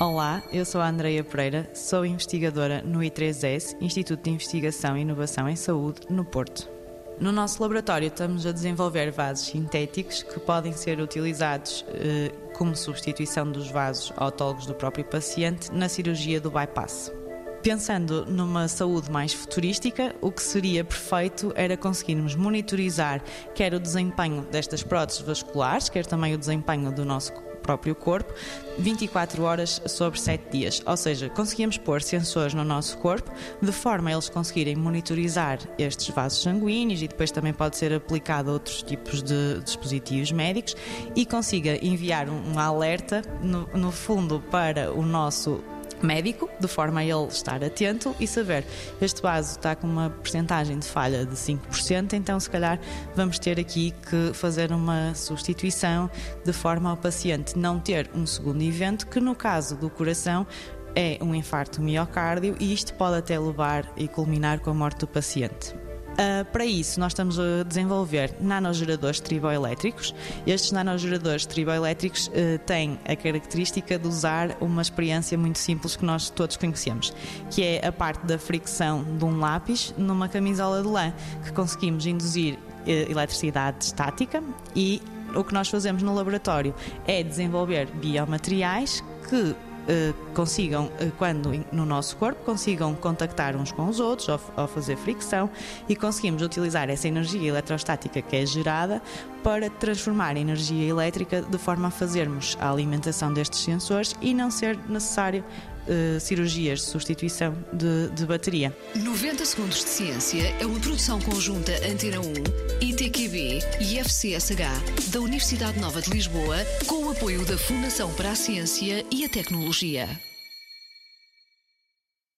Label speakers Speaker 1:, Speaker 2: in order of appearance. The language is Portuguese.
Speaker 1: Olá, eu sou a Andreia Pereira, sou investigadora no I3S, Instituto de Investigação e Inovação em Saúde, no Porto. No nosso laboratório estamos a desenvolver vasos sintéticos que podem ser utilizados eh, como substituição dos vasos autólogos do próprio paciente na cirurgia do bypass. Pensando numa saúde mais futurística, o que seria perfeito era conseguirmos monitorizar quer o desempenho destas próteses vasculares, quer também o desempenho do nosso próprio corpo 24 horas sobre 7 dias. Ou seja, conseguimos pôr sensores no nosso corpo de forma a eles conseguirem monitorizar estes vasos sanguíneos e depois também pode ser aplicado a outros tipos de dispositivos médicos e consiga enviar um, alerta, no, no fundo, para o nosso médico, de forma a ele estar atento e saber este vaso está com uma percentagem de falha de 5%, então se calhar vamos ter aqui que fazer uma substituição de forma ao paciente não ter um segundo evento, que no caso do coração é um infarto miocárdio e isto pode até levar e culminar com a morte do paciente. Uh, para isso, nós estamos a desenvolver nanogeradores triboelétricos. Estes nanogeradores triboelétricos uh, têm a característica de usar uma experiência muito simples que nós todos conhecemos, que é a parte da fricção de um lápis numa camisola de lã, que conseguimos induzir uh, eletricidade estática e o que nós fazemos no laboratório é desenvolver biomateriais que consigam, eh, quando no nosso corpo, consigam contactar uns com os outros ou, ou fazer fricção e conseguimos utilizar essa energia eletrostática que é gerada para transformar em energia elétrica de forma a fazermos a alimentação destes sensores e não ser necessário uh, cirurgias de substituição de, de, bateria.
Speaker 2: 90 Segundos de Ciência é uma produção conjunta Antena 1, ITQB e FCSH da Universidade Nova de Lisboa, com o apoio da Fundação para a Ciência e a Tecnologia.